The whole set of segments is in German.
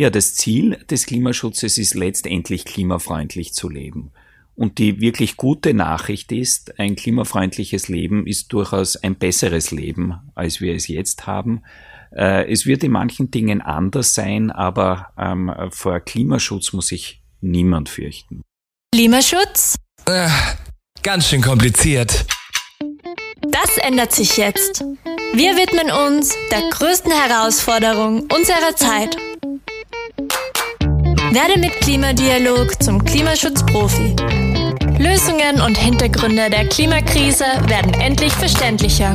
Ja, das Ziel des Klimaschutzes ist letztendlich klimafreundlich zu leben. Und die wirklich gute Nachricht ist, ein klimafreundliches Leben ist durchaus ein besseres Leben, als wir es jetzt haben. Äh, es wird in manchen Dingen anders sein, aber ähm, vor Klimaschutz muss sich niemand fürchten. Klimaschutz? Äh, ganz schön kompliziert. Das ändert sich jetzt. Wir widmen uns der größten Herausforderung unserer Zeit. Werde mit Klimadialog zum Klimaschutzprofi. Lösungen und Hintergründe der Klimakrise werden endlich verständlicher.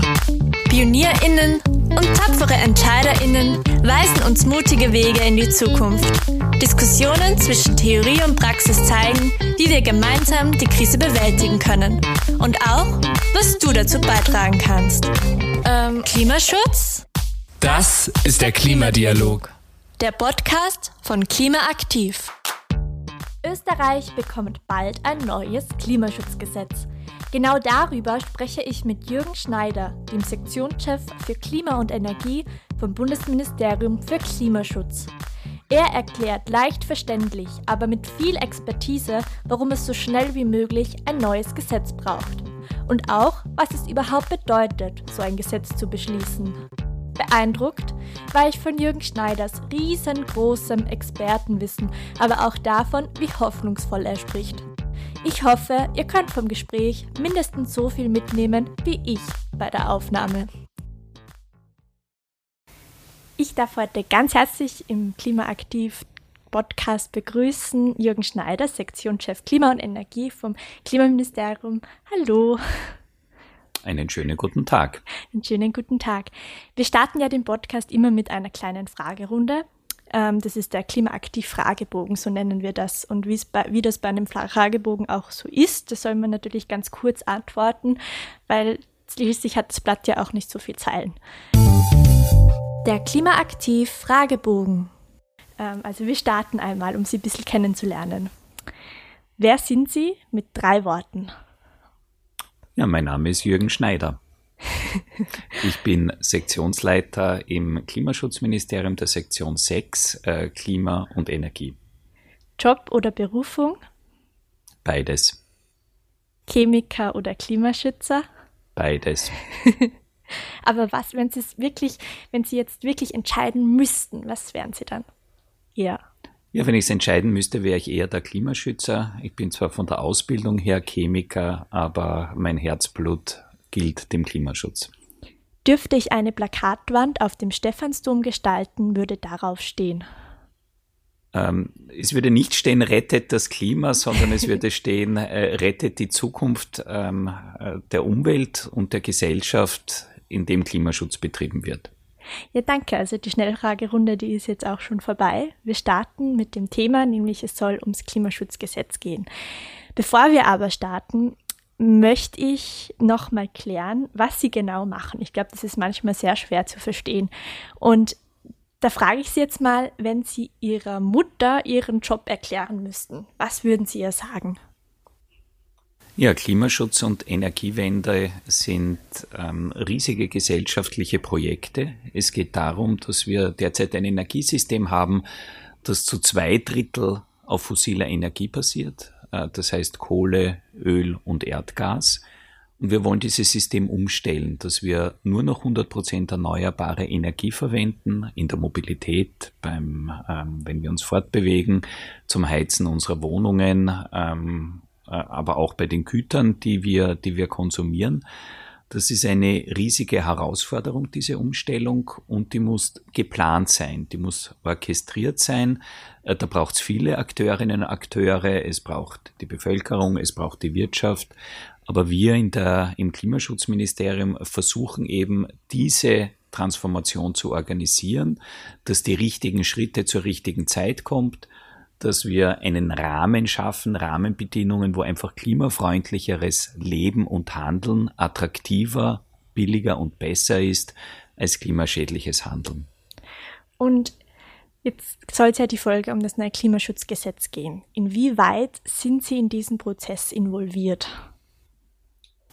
PionierInnen und tapfere EntscheiderInnen weisen uns mutige Wege in die Zukunft. Diskussionen zwischen Theorie und Praxis zeigen, wie wir gemeinsam die Krise bewältigen können. Und auch, was du dazu beitragen kannst. Ähm, Klimaschutz? Das ist der Klimadialog. Der Podcast von Klimaaktiv. Österreich bekommt bald ein neues Klimaschutzgesetz. Genau darüber spreche ich mit Jürgen Schneider, dem Sektionschef für Klima und Energie vom Bundesministerium für Klimaschutz. Er erklärt leicht verständlich, aber mit viel Expertise, warum es so schnell wie möglich ein neues Gesetz braucht. Und auch, was es überhaupt bedeutet, so ein Gesetz zu beschließen. Beeindruckt war ich von Jürgen Schneiders riesengroßem Expertenwissen, aber auch davon, wie hoffnungsvoll er spricht. Ich hoffe, ihr könnt vom Gespräch mindestens so viel mitnehmen wie ich bei der Aufnahme. Ich darf heute ganz herzlich im Klimaaktiv Podcast begrüßen Jürgen Schneider, Sektionschef Klima und Energie vom Klimaministerium. Hallo. Einen schönen guten Tag. Einen schönen guten Tag. Wir starten ja den Podcast immer mit einer kleinen Fragerunde. Ähm, das ist der Klimaaktiv-Fragebogen, so nennen wir das. Und bei, wie das bei einem Fragebogen auch so ist, das soll man natürlich ganz kurz antworten, weil schließlich hat das Blatt ja auch nicht so viel Zeilen. Der Klimaaktiv-Fragebogen. Ähm, also wir starten einmal, um Sie ein bisschen kennenzulernen. Wer sind Sie mit drei Worten? Ja, mein Name ist Jürgen Schneider. Ich bin Sektionsleiter im Klimaschutzministerium der Sektion 6 äh, Klima und Energie. Job oder Berufung? Beides. Chemiker oder Klimaschützer? Beides. Aber was, wenn Sie es wirklich, wenn Sie jetzt wirklich entscheiden müssten, was wären Sie dann? Ja. Ja, wenn ich es entscheiden müsste, wäre ich eher der Klimaschützer. Ich bin zwar von der Ausbildung her Chemiker, aber mein Herzblut gilt dem Klimaschutz. Dürfte ich eine Plakatwand auf dem Stephansdom gestalten, würde darauf stehen. Ähm, es würde nicht stehen, rettet das Klima, sondern es würde stehen, äh, rettet die Zukunft ähm, äh, der Umwelt und der Gesellschaft, in dem Klimaschutz betrieben wird. Ja, danke. Also die Schnellfragerunde, die ist jetzt auch schon vorbei. Wir starten mit dem Thema, nämlich es soll ums Klimaschutzgesetz gehen. Bevor wir aber starten, möchte ich nochmal klären, was Sie genau machen. Ich glaube, das ist manchmal sehr schwer zu verstehen. Und da frage ich Sie jetzt mal, wenn Sie Ihrer Mutter Ihren Job erklären müssten, was würden Sie ihr sagen? Ja, Klimaschutz und Energiewende sind ähm, riesige gesellschaftliche Projekte. Es geht darum, dass wir derzeit ein Energiesystem haben, das zu zwei Drittel auf fossiler Energie basiert. Äh, das heißt Kohle, Öl und Erdgas. Und wir wollen dieses System umstellen, dass wir nur noch 100 Prozent erneuerbare Energie verwenden in der Mobilität, beim, ähm, wenn wir uns fortbewegen, zum Heizen unserer Wohnungen, ähm, äh, aber auch bei den Gütern, die wir, die wir konsumieren. Das ist eine riesige Herausforderung, diese Umstellung, und die muss geplant sein, die muss orchestriert sein. Äh, da braucht es viele Akteurinnen und Akteure, es braucht die Bevölkerung, es braucht die Wirtschaft. Aber wir in der, im Klimaschutzministerium versuchen eben diese Transformation zu organisieren, dass die richtigen Schritte zur richtigen Zeit kommt dass wir einen Rahmen schaffen, Rahmenbedingungen, wo einfach klimafreundlicheres Leben und Handeln attraktiver, billiger und besser ist als klimaschädliches Handeln. Und jetzt soll es ja die Folge um das neue Klimaschutzgesetz gehen. Inwieweit sind Sie in diesen Prozess involviert?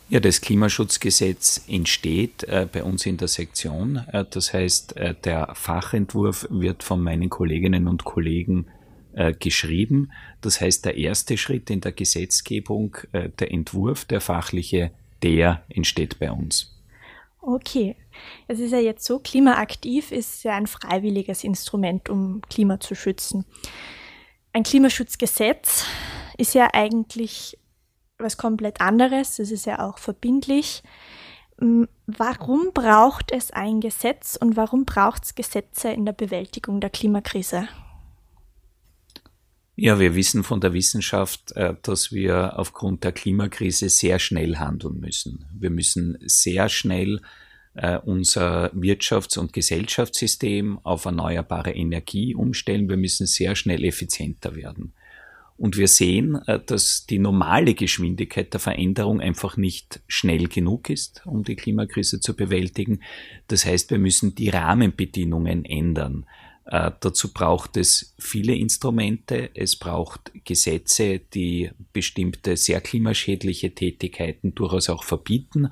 Ja, das Klimaschutzgesetz entsteht äh, bei uns in der Sektion. Äh, das heißt, äh, der Fachentwurf wird von meinen Kolleginnen und Kollegen äh, geschrieben. Das heißt, der erste Schritt in der Gesetzgebung, äh, der Entwurf, der fachliche, der entsteht bei uns. Okay. Es ist ja jetzt so, klimaaktiv ist ja ein freiwilliges Instrument, um Klima zu schützen. Ein Klimaschutzgesetz ist ja eigentlich was komplett anderes. Es ist ja auch verbindlich. Warum braucht es ein Gesetz und warum braucht es Gesetze in der Bewältigung der Klimakrise? Ja, wir wissen von der Wissenschaft, äh, dass wir aufgrund der Klimakrise sehr schnell handeln müssen. Wir müssen sehr schnell äh, unser Wirtschafts- und Gesellschaftssystem auf erneuerbare Energie umstellen. Wir müssen sehr schnell effizienter werden. Und wir sehen, äh, dass die normale Geschwindigkeit der Veränderung einfach nicht schnell genug ist, um die Klimakrise zu bewältigen. Das heißt, wir müssen die Rahmenbedingungen ändern. Äh, dazu braucht es viele Instrumente. Es braucht Gesetze, die bestimmte sehr klimaschädliche Tätigkeiten durchaus auch verbieten.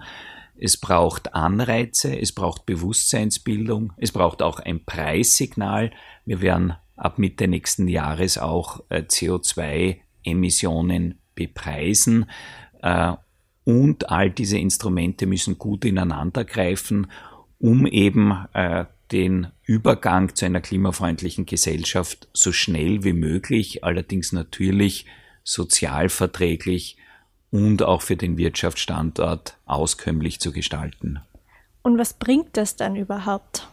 Es braucht Anreize, es braucht Bewusstseinsbildung, es braucht auch ein Preissignal. Wir werden ab Mitte nächsten Jahres auch äh, CO2-Emissionen bepreisen. Äh, und all diese Instrumente müssen gut ineinander greifen, um eben äh, den Übergang zu einer klimafreundlichen Gesellschaft so schnell wie möglich, allerdings natürlich sozialverträglich und auch für den Wirtschaftsstandort auskömmlich zu gestalten. Und was bringt das dann überhaupt?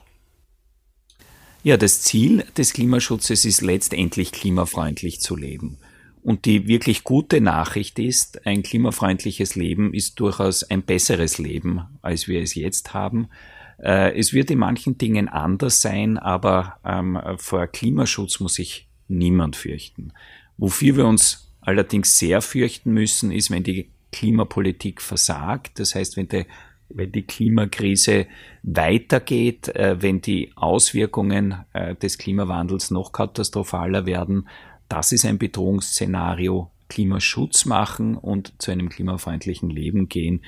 Ja, das Ziel des Klimaschutzes ist letztendlich klimafreundlich zu leben. Und die wirklich gute Nachricht ist, ein klimafreundliches Leben ist durchaus ein besseres Leben, als wir es jetzt haben. Äh, es wird in manchen Dingen anders sein, aber ähm, vor Klimaschutz muss sich niemand fürchten. Wofür wir uns allerdings sehr fürchten müssen, ist, wenn die Klimapolitik versagt. Das heißt, wenn die wenn die Klimakrise weitergeht, äh, wenn die Auswirkungen äh, des Klimawandels noch katastrophaler werden, das ist ein Bedrohungsszenario. Klimaschutz machen und zu einem klimafreundlichen Leben gehen,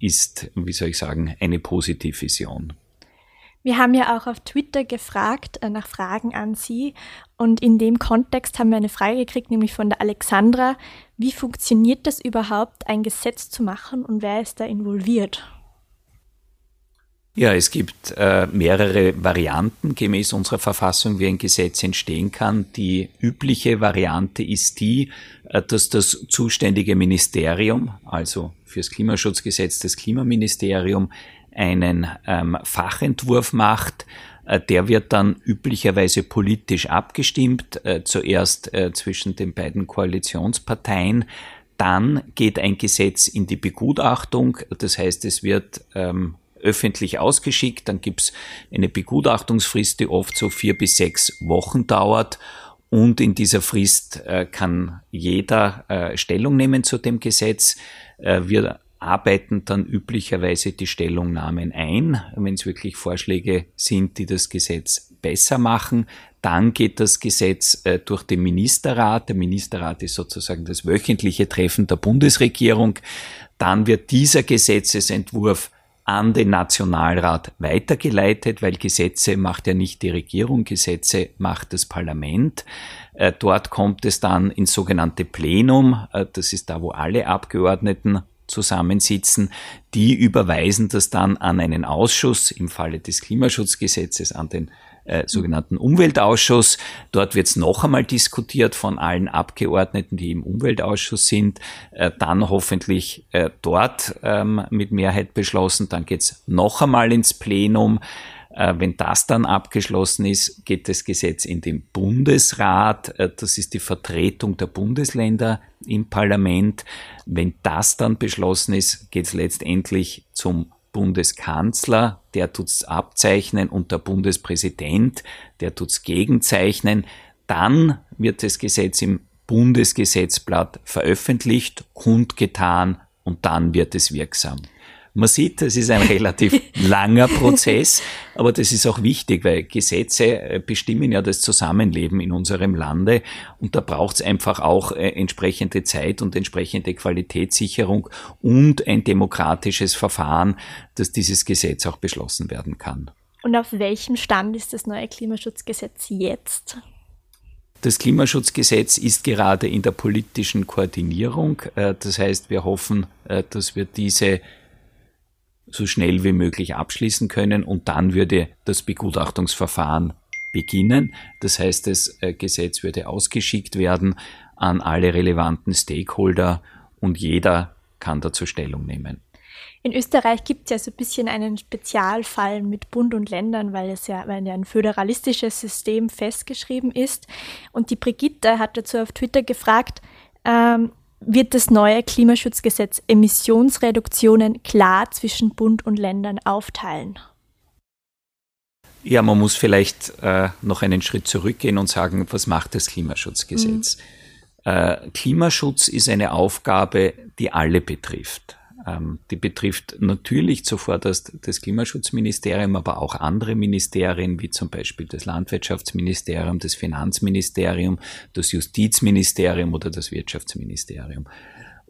ist, wie soll ich sagen, eine Positivvision. Wir haben ja auch auf Twitter gefragt äh, nach Fragen an Sie und in dem Kontext haben wir eine Frage gekriegt, nämlich von der Alexandra. Wie funktioniert das überhaupt, ein Gesetz zu machen und wer ist da involviert? Ja, es gibt äh, mehrere Varianten gemäß unserer Verfassung, wie ein Gesetz entstehen kann. Die übliche Variante ist die, äh, dass das zuständige Ministerium, also fürs Klimaschutzgesetz das Klimaministerium, einen ähm, Fachentwurf macht. Äh, der wird dann üblicherweise politisch abgestimmt, äh, zuerst äh, zwischen den beiden Koalitionsparteien. Dann geht ein Gesetz in die Begutachtung, das heißt, es wird ähm, öffentlich ausgeschickt, dann gibt's eine Begutachtungsfrist, die oft so vier bis sechs Wochen dauert. Und in dieser Frist äh, kann jeder äh, Stellung nehmen zu dem Gesetz. Äh, wir arbeiten dann üblicherweise die Stellungnahmen ein, wenn es wirklich Vorschläge sind, die das Gesetz besser machen. Dann geht das Gesetz äh, durch den Ministerrat. Der Ministerrat ist sozusagen das wöchentliche Treffen der Bundesregierung. Dann wird dieser Gesetzesentwurf an den Nationalrat weitergeleitet, weil Gesetze macht ja nicht die Regierung, Gesetze macht das Parlament. Äh, dort kommt es dann ins sogenannte Plenum, äh, das ist da, wo alle Abgeordneten zusammensitzen, die überweisen das dann an einen Ausschuss, im Falle des Klimaschutzgesetzes an den äh, sogenannten Umweltausschuss. Dort wird es noch einmal diskutiert von allen Abgeordneten, die im Umweltausschuss sind, äh, dann hoffentlich äh, dort ähm, mit Mehrheit beschlossen, dann geht es noch einmal ins Plenum. Äh, wenn das dann abgeschlossen ist, geht das Gesetz in den Bundesrat. Äh, das ist die Vertretung der Bundesländer im Parlament. Wenn das dann beschlossen ist, geht es letztendlich zum Bundeskanzler, der tut's abzeichnen und der Bundespräsident, der tut's gegenzeichnen. Dann wird das Gesetz im Bundesgesetzblatt veröffentlicht, kundgetan und dann wird es wirksam. Man sieht, es ist ein relativ langer Prozess, aber das ist auch wichtig, weil Gesetze äh, bestimmen ja das Zusammenleben in unserem Lande und da braucht es einfach auch äh, entsprechende Zeit und entsprechende Qualitätssicherung und ein demokratisches Verfahren, dass dieses Gesetz auch beschlossen werden kann. Und auf welchem Stand ist das neue Klimaschutzgesetz jetzt? Das Klimaschutzgesetz ist gerade in der politischen Koordinierung. Äh, das heißt, wir hoffen, dass wir diese so schnell wie möglich abschließen können und dann würde das Begutachtungsverfahren beginnen. Das heißt, das äh, Gesetz würde ausgeschickt werden an alle relevanten Stakeholder und jeder kann dazu Stellung nehmen. In Österreich gibt es ja so ein bisschen einen Spezialfall mit Bund und Ländern, weil es ja, weil ja ein föderalistisches System festgeschrieben ist. Und die Brigitte hat dazu auf Twitter gefragt, ähm, wird das neue Klimaschutzgesetz Emissionsreduktionen klar zwischen Bund und Ländern aufteilen? Ja, man muss vielleicht äh, noch einen Schritt zurückgehen und sagen, was macht das Klimaschutzgesetz? Mhm. Äh, Klimaschutz ist eine Aufgabe, die alle betrifft. Ähm, die betrifft natürlich zuvor das, Klimaschutzministerium, aber auch andere Ministerien, wie zum Beispiel das Landwirtschaftsministerium, das Finanzministerium, das Justizministerium oder das Wirtschaftsministerium.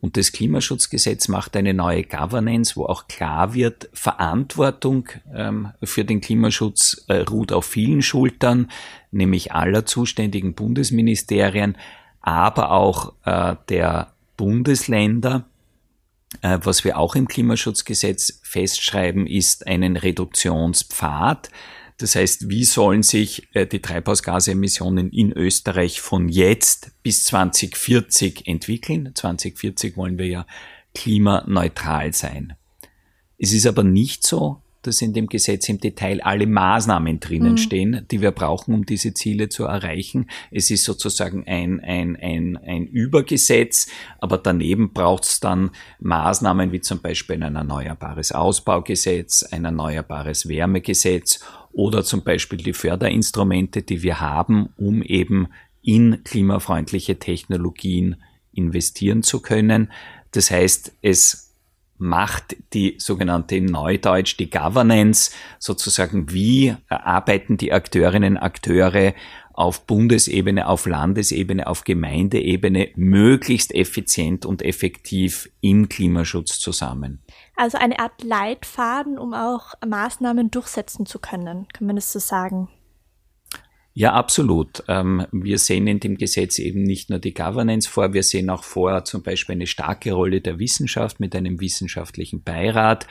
Und das Klimaschutzgesetz macht eine neue Governance, wo auch klar wird, Verantwortung ähm, für den Klimaschutz äh, ruht auf vielen Schultern, nämlich aller zuständigen Bundesministerien, aber auch äh, der Bundesländer was wir auch im Klimaschutzgesetz festschreiben, ist einen Reduktionspfad. Das heißt, wie sollen sich äh, die Treibhausgasemissionen in Österreich von jetzt bis 2040 entwickeln? 2040 wollen wir ja klimaneutral sein. Es ist aber nicht so, dass in dem Gesetz im Detail alle Maßnahmen drinnen mhm. stehen, die wir brauchen, um diese Ziele zu erreichen. Es ist sozusagen ein, ein, ein, ein Übergesetz, aber daneben braucht es dann Maßnahmen wie zum Beispiel ein erneuerbares Ausbaugesetz, ein erneuerbares Wärmegesetz oder zum Beispiel die Förderinstrumente, die wir haben, um eben in klimafreundliche Technologien investieren zu können. Das heißt, es macht die sogenannte in Neudeutsch die Governance, sozusagen wie arbeiten die Akteurinnen und Akteure auf Bundesebene, auf Landesebene, auf Gemeindeebene möglichst effizient und effektiv im Klimaschutz zusammen. Also eine Art Leitfaden, um auch Maßnahmen durchsetzen zu können, kann man das so sagen? Ja, absolut. Ähm, wir sehen in dem Gesetz eben nicht nur die Governance vor, wir sehen auch vor zum Beispiel eine starke Rolle der Wissenschaft mit einem wissenschaftlichen Beirat.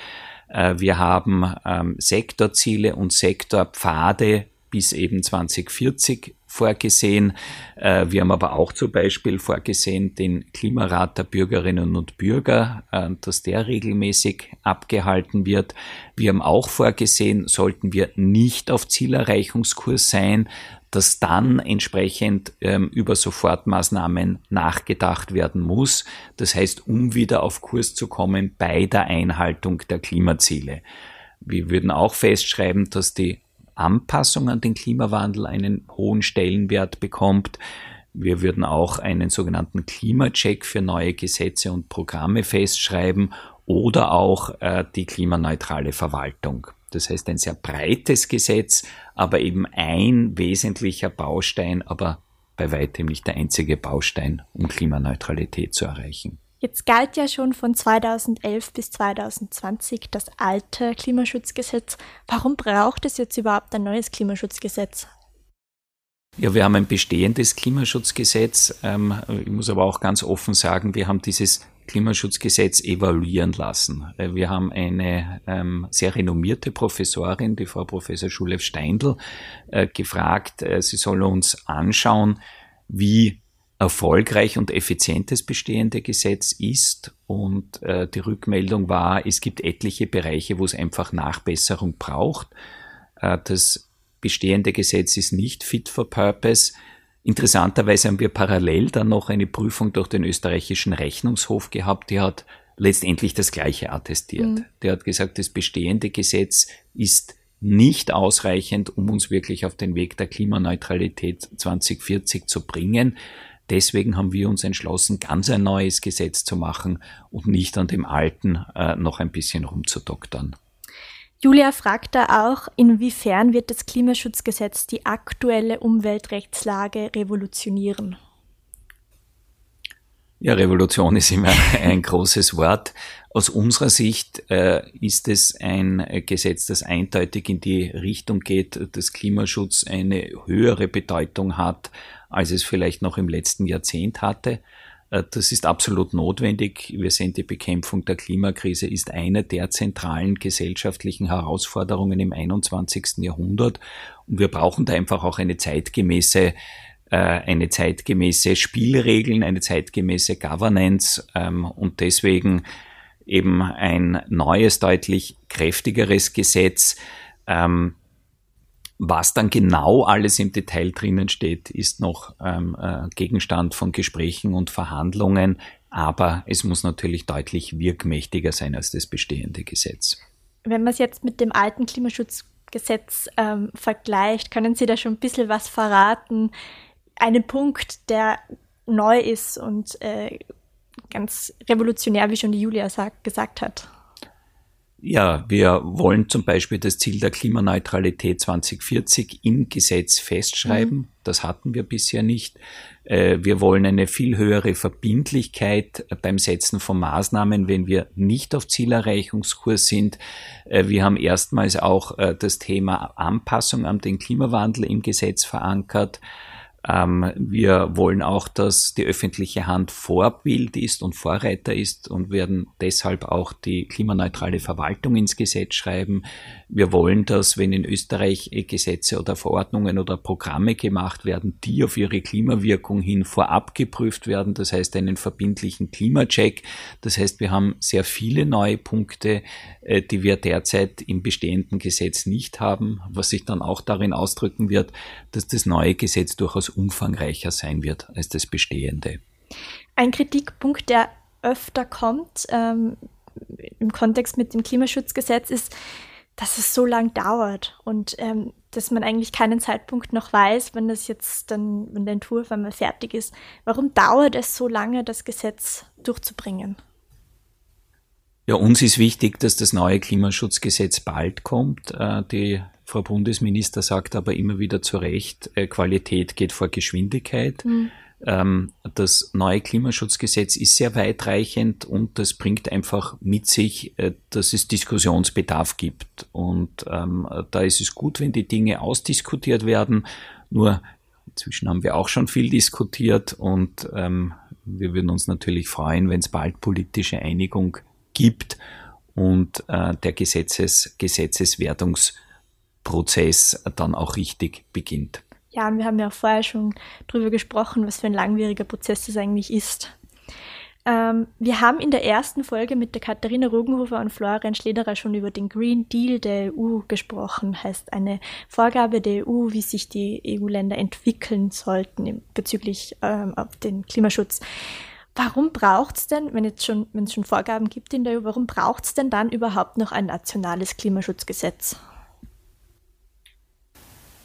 Äh, wir haben ähm, Sektorziele und Sektorpfade bis eben 2040 vorgesehen. Äh, wir haben aber auch zum Beispiel vorgesehen den Klimarat der Bürgerinnen und Bürger, äh, dass der regelmäßig abgehalten wird. Wir haben auch vorgesehen, sollten wir nicht auf Zielerreichungskurs sein, dass dann entsprechend ähm, über Sofortmaßnahmen nachgedacht werden muss. Das heißt, um wieder auf Kurs zu kommen bei der Einhaltung der Klimaziele. Wir würden auch festschreiben, dass die Anpassung an den Klimawandel einen hohen Stellenwert bekommt. Wir würden auch einen sogenannten Klimacheck für neue Gesetze und Programme festschreiben oder auch äh, die klimaneutrale Verwaltung. Das heißt ein sehr breites Gesetz, aber eben ein wesentlicher Baustein, aber bei weitem nicht der einzige Baustein, um Klimaneutralität zu erreichen. Jetzt galt ja schon von 2011 bis 2020 das alte Klimaschutzgesetz. Warum braucht es jetzt überhaupt ein neues Klimaschutzgesetz? Ja, wir haben ein bestehendes Klimaschutzgesetz. Ähm, ich muss aber auch ganz offen sagen, wir haben dieses Klimaschutzgesetz evaluieren lassen. Äh, wir haben eine ähm, sehr renommierte Professorin, die Frau Professor Schulef Steindl, äh, gefragt, äh, sie soll uns anschauen, wie erfolgreich und effizient das bestehende Gesetz ist. Und die Rückmeldung war, es gibt etliche Bereiche, wo es einfach Nachbesserung braucht. Das bestehende Gesetz ist nicht fit for purpose. Interessanterweise haben wir parallel dann noch eine Prüfung durch den österreichischen Rechnungshof gehabt, die hat letztendlich das Gleiche attestiert. Mhm. Der hat gesagt, das bestehende Gesetz ist nicht ausreichend, um uns wirklich auf den Weg der Klimaneutralität 2040 zu bringen. Deswegen haben wir uns entschlossen, ganz ein neues Gesetz zu machen und nicht an dem alten äh, noch ein bisschen rumzudoktern. Julia fragt da auch, inwiefern wird das Klimaschutzgesetz die aktuelle Umweltrechtslage revolutionieren? Ja, Revolution ist immer ein großes Wort. Aus unserer Sicht äh, ist es ein Gesetz, das eindeutig in die Richtung geht, dass Klimaschutz eine höhere Bedeutung hat, als es vielleicht noch im letzten Jahrzehnt hatte. Äh, das ist absolut notwendig. Wir sehen, die Bekämpfung der Klimakrise ist eine der zentralen gesellschaftlichen Herausforderungen im 21. Jahrhundert. Und wir brauchen da einfach auch eine zeitgemäße äh, eine zeitgemäße Spielregeln, eine zeitgemäße Governance ähm, und deswegen eben ein neues, deutlich kräftigeres Gesetz. Ähm, was dann genau alles im Detail drinnen steht, ist noch ähm, äh, Gegenstand von Gesprächen und Verhandlungen, aber es muss natürlich deutlich wirkmächtiger sein als das bestehende Gesetz. Wenn man es jetzt mit dem alten Klimaschutzgesetz ähm, vergleicht, können Sie da schon ein bisschen was verraten? einen Punkt, der neu ist und äh, ganz revolutionär, wie schon die Julia sagt, gesagt hat. Ja, wir wollen zum Beispiel das Ziel der Klimaneutralität 2040 im Gesetz festschreiben. Mhm. Das hatten wir bisher nicht. Äh, wir wollen eine viel höhere Verbindlichkeit beim Setzen von Maßnahmen, wenn wir nicht auf Zielerreichungskurs sind. Äh, wir haben erstmals auch äh, das Thema Anpassung an den Klimawandel im Gesetz verankert. Ähm, wir wollen auch, dass die öffentliche Hand Vorbild ist und Vorreiter ist und werden deshalb auch die klimaneutrale Verwaltung ins Gesetz schreiben. Wir wollen, dass wenn in Österreich Gesetze oder Verordnungen oder Programme gemacht werden, die auf ihre Klimawirkung hin vorab geprüft werden. Das heißt einen verbindlichen Klimacheck. Das heißt, wir haben sehr viele neue Punkte, äh, die wir derzeit im bestehenden Gesetz nicht haben, was sich dann auch darin ausdrücken wird, dass das neue Gesetz durchaus umfangreicher sein wird als das bestehende. Ein Kritikpunkt, der öfter kommt ähm, im Kontext mit dem Klimaschutzgesetz, ist, dass es so lang dauert und ähm, dass man eigentlich keinen Zeitpunkt noch weiß, wenn das jetzt dann, wenn der Entwurf einmal fertig ist. Warum dauert es so lange, das Gesetz durchzubringen? Ja, uns ist wichtig, dass das neue Klimaschutzgesetz bald kommt. Äh, die Frau Bundesminister sagt aber immer wieder zu Recht, äh, Qualität geht vor Geschwindigkeit. Mhm. Das neue Klimaschutzgesetz ist sehr weitreichend und das bringt einfach mit sich, äh, dass es Diskussionsbedarf gibt. Und ähm, da ist es gut, wenn die Dinge ausdiskutiert werden. Nur inzwischen haben wir auch schon viel diskutiert und ähm, wir würden uns natürlich freuen, wenn es bald politische Einigung gibt und äh, der Gesetzes, Gesetzeswertungsprozess dann auch richtig beginnt. Ja, wir haben ja vorher schon darüber gesprochen, was für ein langwieriger Prozess das eigentlich ist. Ähm, wir haben in der ersten Folge mit der Katharina Rogenhofer und Florian Schlederer schon über den Green Deal der EU gesprochen, heißt eine Vorgabe der EU, wie sich die EU-Länder entwickeln sollten bezüglich ähm, auf den Klimaschutz. Warum braucht es denn, wenn, jetzt schon, wenn es schon Vorgaben gibt in der EU, warum braucht es denn dann überhaupt noch ein nationales Klimaschutzgesetz?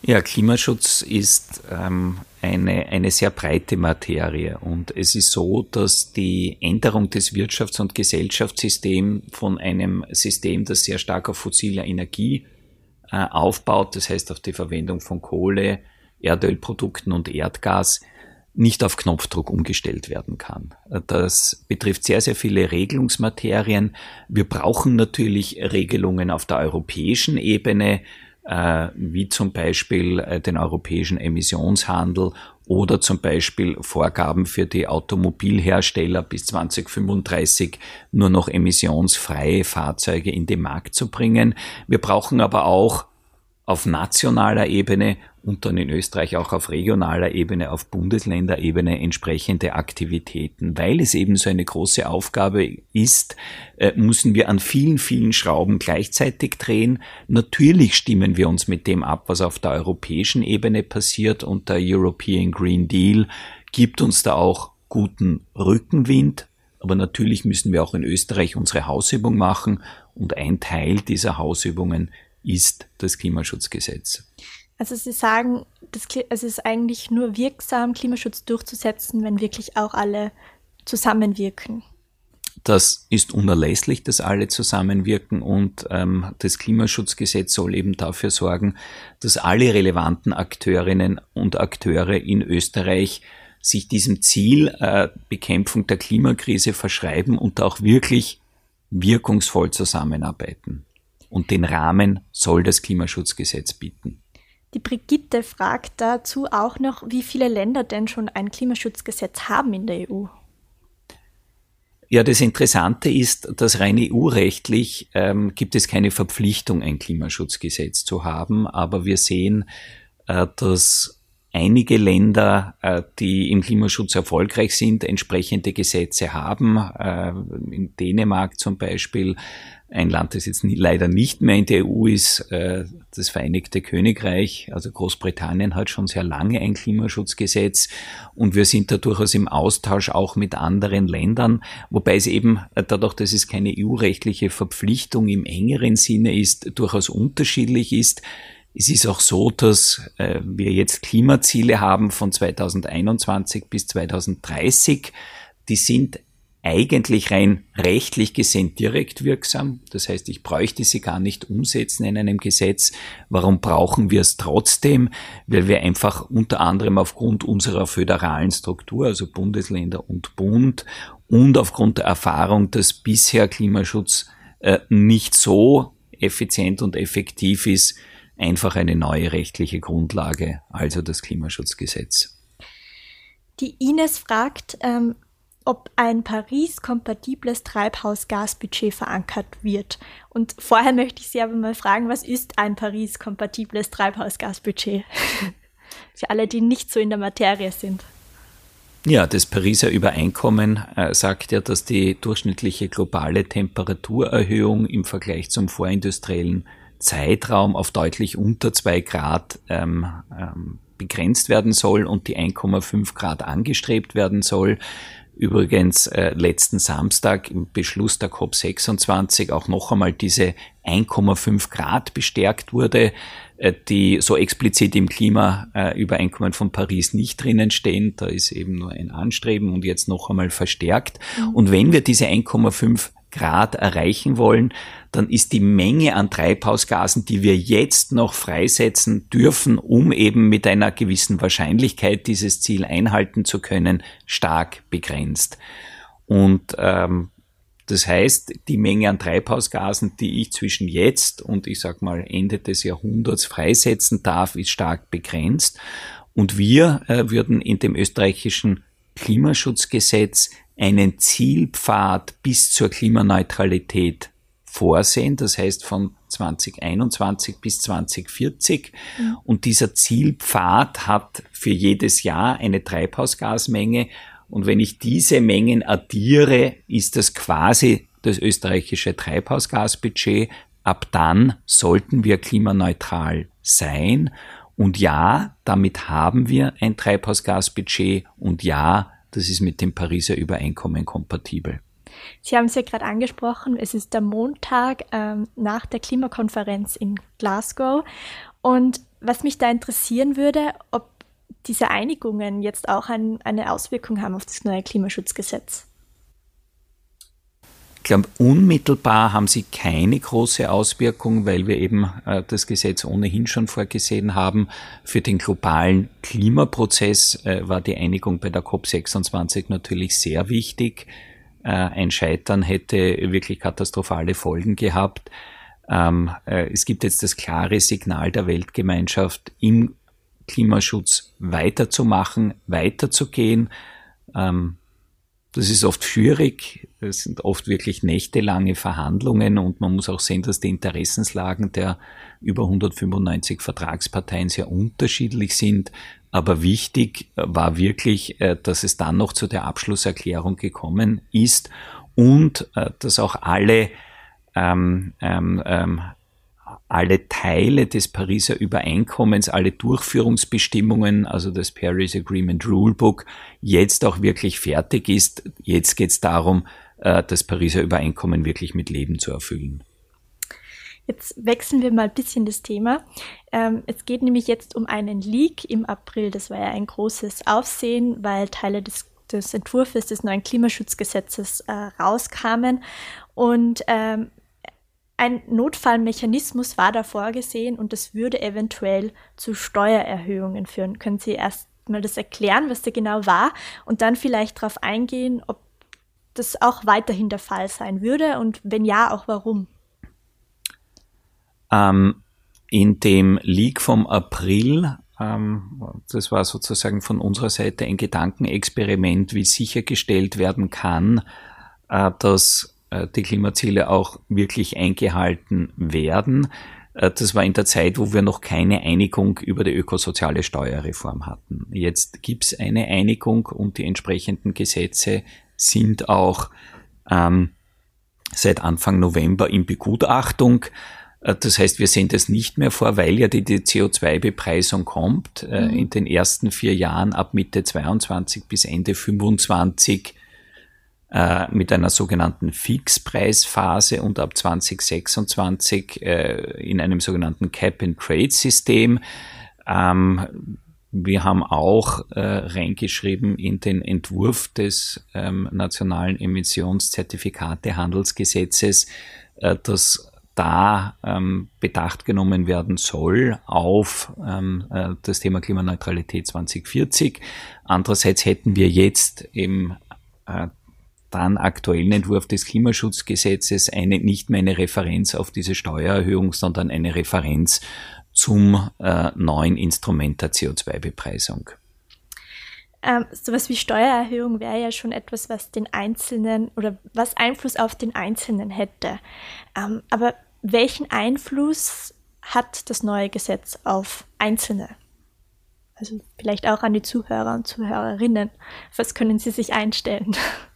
Ja, Klimaschutz ist ähm, eine, eine sehr breite Materie und es ist so, dass die Änderung des Wirtschafts- und Gesellschaftssystems von einem System, das sehr stark auf fossiler Energie äh, aufbaut, das heißt auf die Verwendung von Kohle, Erdölprodukten und Erdgas, nicht auf Knopfdruck umgestellt werden kann. Das betrifft sehr, sehr viele Regelungsmaterien. Wir brauchen natürlich Regelungen auf der europäischen Ebene, wie zum Beispiel äh, den europäischen Emissionshandel oder zum Beispiel Vorgaben für die Automobilhersteller bis 2035 nur noch emissionsfreie Fahrzeuge in den Markt zu bringen. Wir brauchen aber auch auf nationaler Ebene und dann in Österreich auch auf regionaler Ebene, auf Bundesländerebene entsprechende Aktivitäten. Weil es eben so eine große Aufgabe ist, äh, müssen wir an vielen, vielen Schrauben gleichzeitig drehen. Natürlich stimmen wir uns mit dem ab, was auf der europäischen Ebene passiert und der European Green Deal gibt uns da auch guten Rückenwind. Aber natürlich müssen wir auch in Österreich unsere Hausübung machen und ein Teil dieser Hausübungen ist das Klimaschutzgesetz. Also Sie sagen, das, es ist eigentlich nur wirksam, Klimaschutz durchzusetzen, wenn wirklich auch alle zusammenwirken. Das ist unerlässlich, dass alle zusammenwirken und ähm, das Klimaschutzgesetz soll eben dafür sorgen, dass alle relevanten Akteurinnen und Akteure in Österreich sich diesem Ziel äh, Bekämpfung der Klimakrise verschreiben und auch wirklich wirkungsvoll zusammenarbeiten. Und den Rahmen soll das Klimaschutzgesetz bieten. Die Brigitte fragt dazu auch noch, wie viele Länder denn schon ein Klimaschutzgesetz haben in der EU. Ja, das Interessante ist, dass rein EU-rechtlich ähm, gibt es keine Verpflichtung, ein Klimaschutzgesetz zu haben, aber wir sehen, äh, dass einige Länder, äh, die im Klimaschutz erfolgreich sind, entsprechende Gesetze haben. Äh, in Dänemark zum Beispiel ein Land, das jetzt leider nicht mehr in der EU ist, äh, das Vereinigte Königreich, also Großbritannien hat schon sehr lange ein Klimaschutzgesetz und wir sind da durchaus im Austausch auch mit anderen Ländern, wobei es eben dadurch, dass es keine EU-rechtliche Verpflichtung im engeren Sinne ist, durchaus unterschiedlich ist. Es ist auch so, dass äh, wir jetzt Klimaziele haben von 2021 bis 2030. Die sind eigentlich rein rechtlich gesehen direkt wirksam. Das heißt, ich bräuchte sie gar nicht umsetzen in einem Gesetz. Warum brauchen wir es trotzdem? Weil wir einfach unter anderem aufgrund unserer föderalen Struktur, also Bundesländer und Bund, und aufgrund der Erfahrung, dass bisher Klimaschutz äh, nicht so effizient und effektiv ist, einfach eine neue rechtliche Grundlage, also das Klimaschutzgesetz. Die Ines fragt, ähm, ob ein Paris-kompatibles Treibhausgasbudget verankert wird. Und vorher möchte ich Sie aber mal fragen, was ist ein Paris-kompatibles Treibhausgasbudget? Für alle, die nicht so in der Materie sind. Ja, das Pariser Übereinkommen äh, sagt ja, dass die durchschnittliche globale Temperaturerhöhung im Vergleich zum vorindustriellen Zeitraum auf deutlich unter zwei Grad ähm, ähm, begrenzt werden soll und die 1,5 Grad angestrebt werden soll. Übrigens äh, letzten Samstag im Beschluss der COP26 auch noch einmal diese 1,5 Grad bestärkt wurde, äh, die so explizit im Klimaübereinkommen von Paris nicht drinnen stehen. Da ist eben nur ein Anstreben und jetzt noch einmal verstärkt. Mhm. Und wenn wir diese 1,5 Grad erreichen wollen, dann ist die Menge an Treibhausgasen, die wir jetzt noch freisetzen dürfen, um eben mit einer gewissen Wahrscheinlichkeit dieses Ziel einhalten zu können, stark begrenzt. Und ähm, das heißt, die Menge an Treibhausgasen, die ich zwischen jetzt und ich sag mal Ende des Jahrhunderts freisetzen darf, ist stark begrenzt. Und wir äh, würden in dem österreichischen Klimaschutzgesetz einen Zielpfad bis zur Klimaneutralität vorsehen, das heißt von 2021 bis 2040. Mhm. Und dieser Zielpfad hat für jedes Jahr eine Treibhausgasmenge. Und wenn ich diese Mengen addiere, ist das quasi das österreichische Treibhausgasbudget. Ab dann sollten wir klimaneutral sein. Und ja, damit haben wir ein Treibhausgasbudget. Und ja, das ist mit dem Pariser Übereinkommen kompatibel. Sie haben es ja gerade angesprochen, es ist der Montag ähm, nach der Klimakonferenz in Glasgow. Und was mich da interessieren würde, ob diese Einigungen jetzt auch ein, eine Auswirkung haben auf das neue Klimaschutzgesetz. Ich glaube, unmittelbar haben sie keine große Auswirkung, weil wir eben äh, das Gesetz ohnehin schon vorgesehen haben. Für den globalen Klimaprozess äh, war die Einigung bei der COP26 natürlich sehr wichtig. Äh, ein Scheitern hätte wirklich katastrophale Folgen gehabt. Ähm, äh, es gibt jetzt das klare Signal der Weltgemeinschaft, im Klimaschutz weiterzumachen, weiterzugehen. Ähm, das ist oft schwierig. Es sind oft wirklich nächtelange Verhandlungen und man muss auch sehen, dass die Interessenslagen der über 195 Vertragsparteien sehr unterschiedlich sind. Aber wichtig war wirklich, äh, dass es dann noch zu der Abschlusserklärung gekommen ist und äh, dass auch alle ähm, ähm, ähm, alle Teile des Pariser Übereinkommens, alle Durchführungsbestimmungen, also das Paris Agreement Rulebook, jetzt auch wirklich fertig ist. Jetzt geht es darum, äh, das Pariser Übereinkommen wirklich mit Leben zu erfüllen. Jetzt wechseln wir mal ein bisschen das Thema. Ähm, es geht nämlich jetzt um einen Leak im April. Das war ja ein großes Aufsehen, weil Teile des, des Entwurfs des neuen Klimaschutzgesetzes äh, rauskamen. Und ähm, ein Notfallmechanismus war da vorgesehen und das würde eventuell zu Steuererhöhungen führen. Können Sie erst mal das erklären, was da genau war und dann vielleicht darauf eingehen, ob das auch weiterhin der Fall sein würde und wenn ja, auch warum? Ähm, in dem Leak vom April, ähm, das war sozusagen von unserer Seite ein Gedankenexperiment, wie sichergestellt werden kann, äh, dass äh, die Klimaziele auch wirklich eingehalten werden. Äh, das war in der Zeit, wo wir noch keine Einigung über die ökosoziale Steuerreform hatten. Jetzt gibt es eine Einigung und die entsprechenden Gesetze sind auch ähm, seit Anfang November in Begutachtung. Äh, das heißt, wir sehen das nicht mehr vor, weil ja die, die CO2-Bepreisung kommt. Äh, mhm. In den ersten vier Jahren ab Mitte 22 bis Ende 25 äh, mit einer sogenannten Fixpreisphase und ab 2026 äh, in einem sogenannten Cap-and-Trade-System. Ähm, wir haben auch äh, reingeschrieben in den Entwurf des ähm, nationalen Emissionszertifikatehandelsgesetzes, äh, dass da ähm, Bedacht genommen werden soll auf ähm, äh, das Thema Klimaneutralität 2040. Andererseits hätten wir jetzt im äh, dann aktuellen Entwurf des Klimaschutzgesetzes eine, nicht mehr eine Referenz auf diese Steuererhöhung, sondern eine Referenz zum äh, neuen Instrument der CO2-Bepreisung. Ähm, sowas wie Steuererhöhung wäre ja schon etwas, was den Einzelnen oder was Einfluss auf den Einzelnen hätte. Ähm, aber welchen Einfluss hat das neue Gesetz auf Einzelne? Also vielleicht auch an die Zuhörer und Zuhörerinnen. Was können Sie sich einstellen?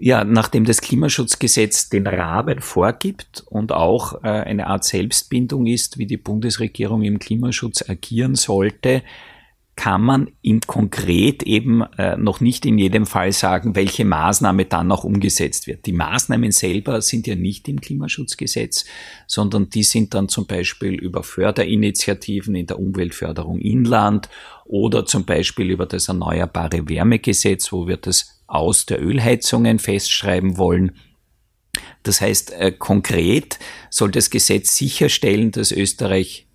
Ja, nachdem das Klimaschutzgesetz den Rahmen vorgibt und auch äh, eine Art Selbstbindung ist, wie die Bundesregierung im Klimaschutz agieren sollte, kann man im Konkret eben äh, noch nicht in jedem Fall sagen, welche Maßnahme dann noch umgesetzt wird. Die Maßnahmen selber sind ja nicht im Klimaschutzgesetz, sondern die sind dann zum Beispiel über Förderinitiativen in der Umweltförderung Inland oder zum Beispiel über das Erneuerbare Wärmegesetz, wo wir das aus der Ölheizungen festschreiben wollen. Das heißt, äh, konkret soll das Gesetz sicherstellen, dass Österreich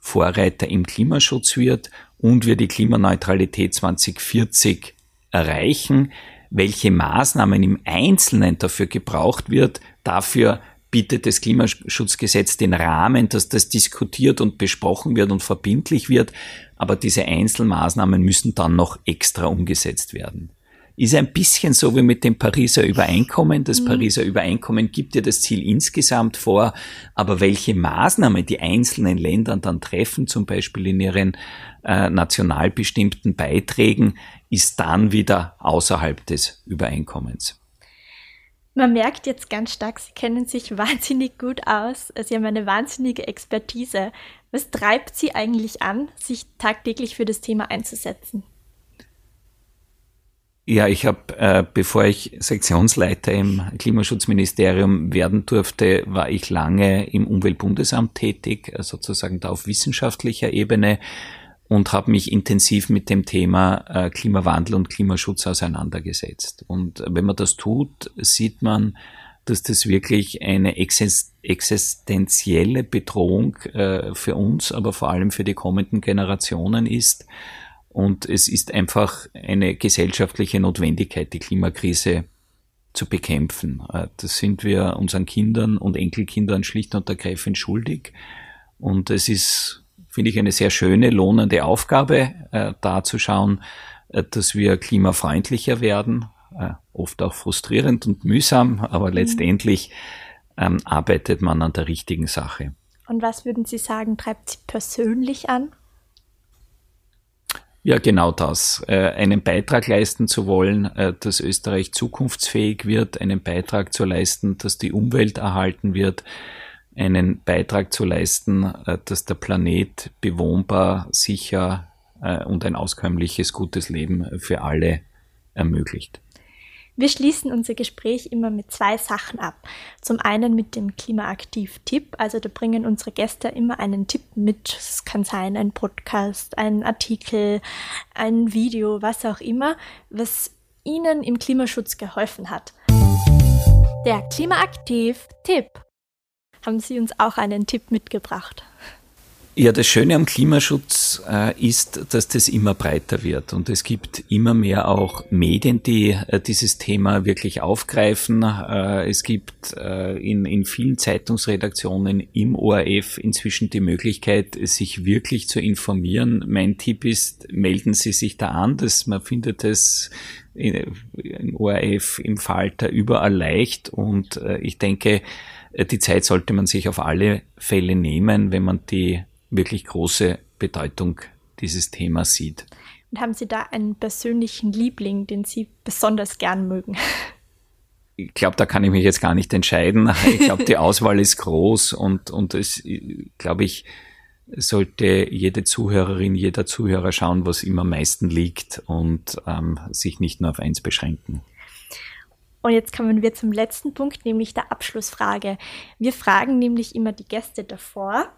Vorreiter im Klimaschutz wird und wir die Klimaneutralität 2040 erreichen. Welche Maßnahmen im Einzelnen dafür gebraucht wird, dafür bietet das Klimaschutzgesetz den Rahmen, dass das diskutiert und besprochen wird und verbindlich wird. Aber diese Einzelmaßnahmen müssen dann noch extra umgesetzt werden ist ein bisschen so wie mit dem Pariser Übereinkommen. Das mhm. Pariser Übereinkommen gibt ja das Ziel insgesamt vor, aber welche Maßnahmen die einzelnen Länder dann treffen, zum Beispiel in ihren äh, national bestimmten Beiträgen, ist dann wieder außerhalb des Übereinkommens. Man merkt jetzt ganz stark, Sie kennen sich wahnsinnig gut aus. Sie haben eine wahnsinnige Expertise. Was treibt Sie eigentlich an, sich tagtäglich für das Thema einzusetzen? Ja, ich habe, äh, bevor ich Sektionsleiter im Klimaschutzministerium werden durfte, war ich lange im Umweltbundesamt tätig, äh, sozusagen da auf wissenschaftlicher Ebene und habe mich intensiv mit dem Thema äh, Klimawandel und Klimaschutz auseinandergesetzt. Und wenn man das tut, sieht man, dass das wirklich eine existenzielle Bedrohung äh, für uns, aber vor allem für die kommenden Generationen ist und es ist einfach eine gesellschaftliche Notwendigkeit, die Klimakrise zu bekämpfen. Äh, das sind wir unseren Kindern und Enkelkindern schlicht und ergreifend schuldig. Und es ist, finde ich, eine sehr schöne, lohnende Aufgabe, äh, da zu schauen, äh, dass wir klimafreundlicher werden. Oft auch frustrierend und mühsam, aber mhm. letztendlich ähm, arbeitet man an der richtigen Sache. Und was würden Sie sagen, treibt Sie persönlich an? Ja, genau das. Äh, einen Beitrag leisten zu wollen, äh, dass Österreich zukunftsfähig wird, einen Beitrag zu leisten, dass die Umwelt erhalten wird, einen Beitrag zu leisten, äh, dass der Planet bewohnbar, sicher und ein auskömmliches, gutes Leben für alle ermöglicht. Wir schließen unser Gespräch immer mit zwei Sachen ab. Zum einen mit dem Klimaaktiv-Tipp, also da bringen unsere Gäste immer einen Tipp mit. Es kann sein ein Podcast, ein Artikel, ein Video, was auch immer, was ihnen im Klimaschutz geholfen hat. Der Klimaaktiv-Tipp. Haben Sie uns auch einen Tipp mitgebracht? Ja, das Schöne am Klimaschutz äh, ist, dass das immer breiter wird und es gibt immer mehr auch Medien, die äh, dieses Thema wirklich aufgreifen. Äh, es gibt äh, in, in vielen Zeitungsredaktionen im ORF inzwischen die Möglichkeit, sich wirklich zu informieren. Mein Tipp ist, melden Sie sich da an, dass man findet es im ORF, im Falter überall leicht und äh, ich denke, äh, die Zeit sollte man sich auf alle Fälle nehmen, wenn man die wirklich große Bedeutung dieses Themas sieht. Und haben Sie da einen persönlichen Liebling, den Sie besonders gern mögen? Ich glaube, da kann ich mich jetzt gar nicht entscheiden. Ich glaube, die Auswahl ist groß und, und es, glaube ich, sollte jede Zuhörerin, jeder Zuhörer schauen, was ihm am meisten liegt und ähm, sich nicht nur auf eins beschränken. Und jetzt kommen wir zum letzten Punkt, nämlich der Abschlussfrage. Wir fragen nämlich immer die Gäste davor,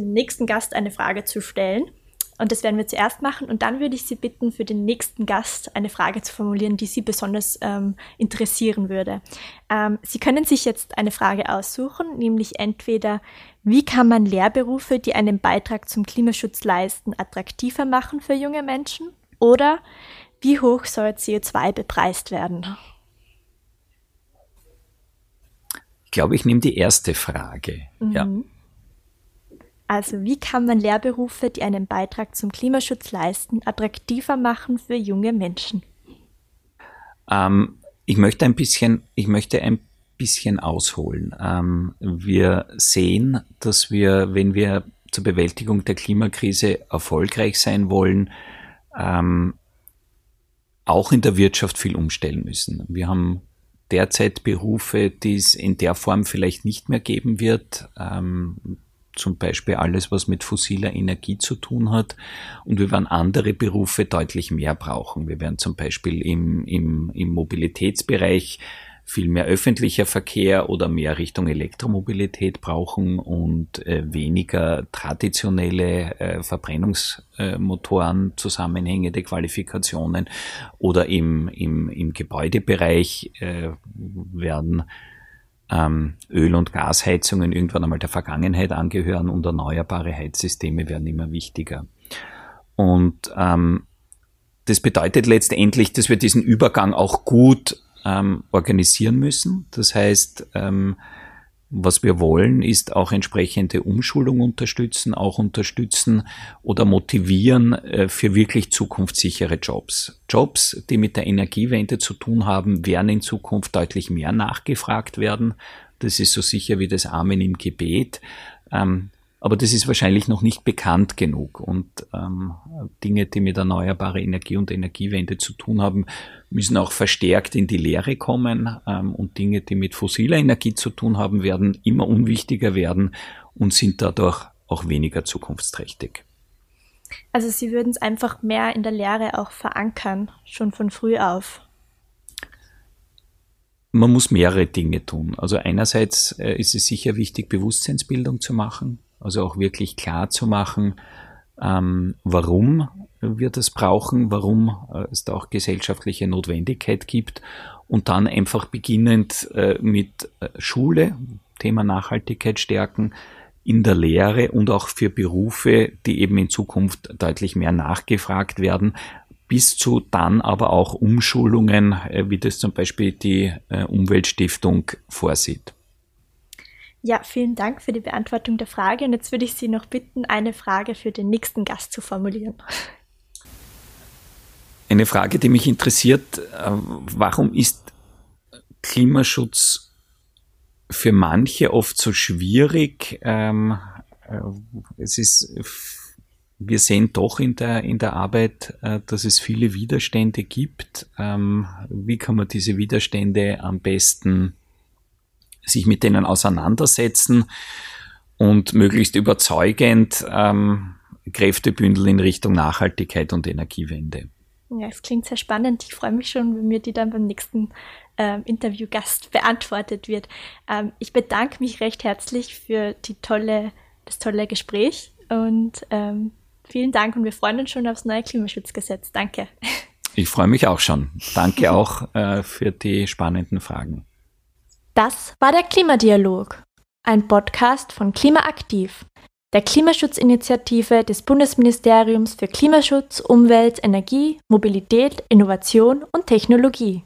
dem nächsten Gast eine Frage zu stellen. Und das werden wir zuerst machen. Und dann würde ich Sie bitten, für den nächsten Gast eine Frage zu formulieren, die Sie besonders ähm, interessieren würde. Ähm, Sie können sich jetzt eine Frage aussuchen, nämlich entweder, wie kann man Lehrberufe, die einen Beitrag zum Klimaschutz leisten, attraktiver machen für junge Menschen? Oder wie hoch soll CO2 bepreist werden? Ich glaube, ich nehme die erste Frage. Mhm. Ja. Also wie kann man Lehrberufe, die einen Beitrag zum Klimaschutz leisten, attraktiver machen für junge Menschen? Ähm, ich möchte ein bisschen, ich möchte ein bisschen ausholen. Ähm, wir sehen, dass wir, wenn wir zur Bewältigung der Klimakrise erfolgreich sein wollen, ähm, auch in der Wirtschaft viel umstellen müssen. Wir haben derzeit Berufe, die es in der Form vielleicht nicht mehr geben wird. Ähm, zum Beispiel alles, was mit fossiler Energie zu tun hat. Und wir werden andere Berufe deutlich mehr brauchen. Wir werden zum Beispiel im, im, im Mobilitätsbereich viel mehr öffentlicher Verkehr oder mehr Richtung Elektromobilität brauchen und äh, weniger traditionelle äh, Verbrennungsmotoren, zusammenhängende Qualifikationen oder im, im, im Gebäudebereich äh, werden ähm, Öl- und Gasheizungen irgendwann einmal der Vergangenheit angehören und erneuerbare Heizsysteme werden immer wichtiger. Und ähm, das bedeutet letztendlich, dass wir diesen Übergang auch gut ähm, organisieren müssen. Das heißt, ähm, was wir wollen, ist auch entsprechende Umschulung unterstützen, auch unterstützen oder motivieren äh, für wirklich zukunftssichere Jobs. Jobs, die mit der Energiewende zu tun haben, werden in Zukunft deutlich mehr nachgefragt werden. Das ist so sicher wie das Amen im Gebet. Ähm, aber das ist wahrscheinlich noch nicht bekannt genug. Und ähm, Dinge, die mit erneuerbarer Energie und Energiewende zu tun haben, müssen auch verstärkt in die Lehre kommen. Ähm, und Dinge, die mit fossiler Energie zu tun haben, werden immer unwichtiger werden und sind dadurch auch weniger zukunftsträchtig. Also Sie würden es einfach mehr in der Lehre auch verankern, schon von früh auf. Man muss mehrere Dinge tun. Also einerseits äh, ist es sicher wichtig, Bewusstseinsbildung zu machen. Also auch wirklich klar zu machen, ähm, warum wir das brauchen, warum äh, es da auch gesellschaftliche Notwendigkeit gibt und dann einfach beginnend äh, mit äh, Schule, Thema Nachhaltigkeit stärken, in der Lehre und auch für Berufe, die eben in Zukunft deutlich mehr nachgefragt werden, bis zu dann aber auch Umschulungen, äh, wie das zum Beispiel die äh, Umweltstiftung vorsieht. Ja, vielen Dank für die Beantwortung der Frage. Und jetzt würde ich Sie noch bitten, eine Frage für den nächsten Gast zu formulieren. Eine Frage, die mich interessiert, äh, warum ist Klimaschutz für manche oft so schwierig? Ähm, äh, es ist, wir sehen doch in der, in der Arbeit, äh, dass es viele Widerstände gibt. Ähm, wie kann man diese Widerstände am besten sich mit denen auseinandersetzen und möglichst überzeugend ähm, Kräfte bündeln in Richtung Nachhaltigkeit und Energiewende. Ja, es klingt sehr spannend. Ich freue mich schon, wenn mir die dann beim nächsten ähm, Interviewgast beantwortet wird. Ähm, ich bedanke mich recht herzlich für die tolle, das tolle Gespräch und ähm, vielen Dank und wir freuen uns schon aufs neue Klimaschutzgesetz. Danke. Ich freue mich auch schon. Danke auch äh, für die spannenden Fragen. Das war der Klimadialog, ein Podcast von Klimaaktiv der Klimaschutzinitiative des Bundesministeriums für Klimaschutz, Umwelt, Energie, Mobilität, Innovation und Technologie.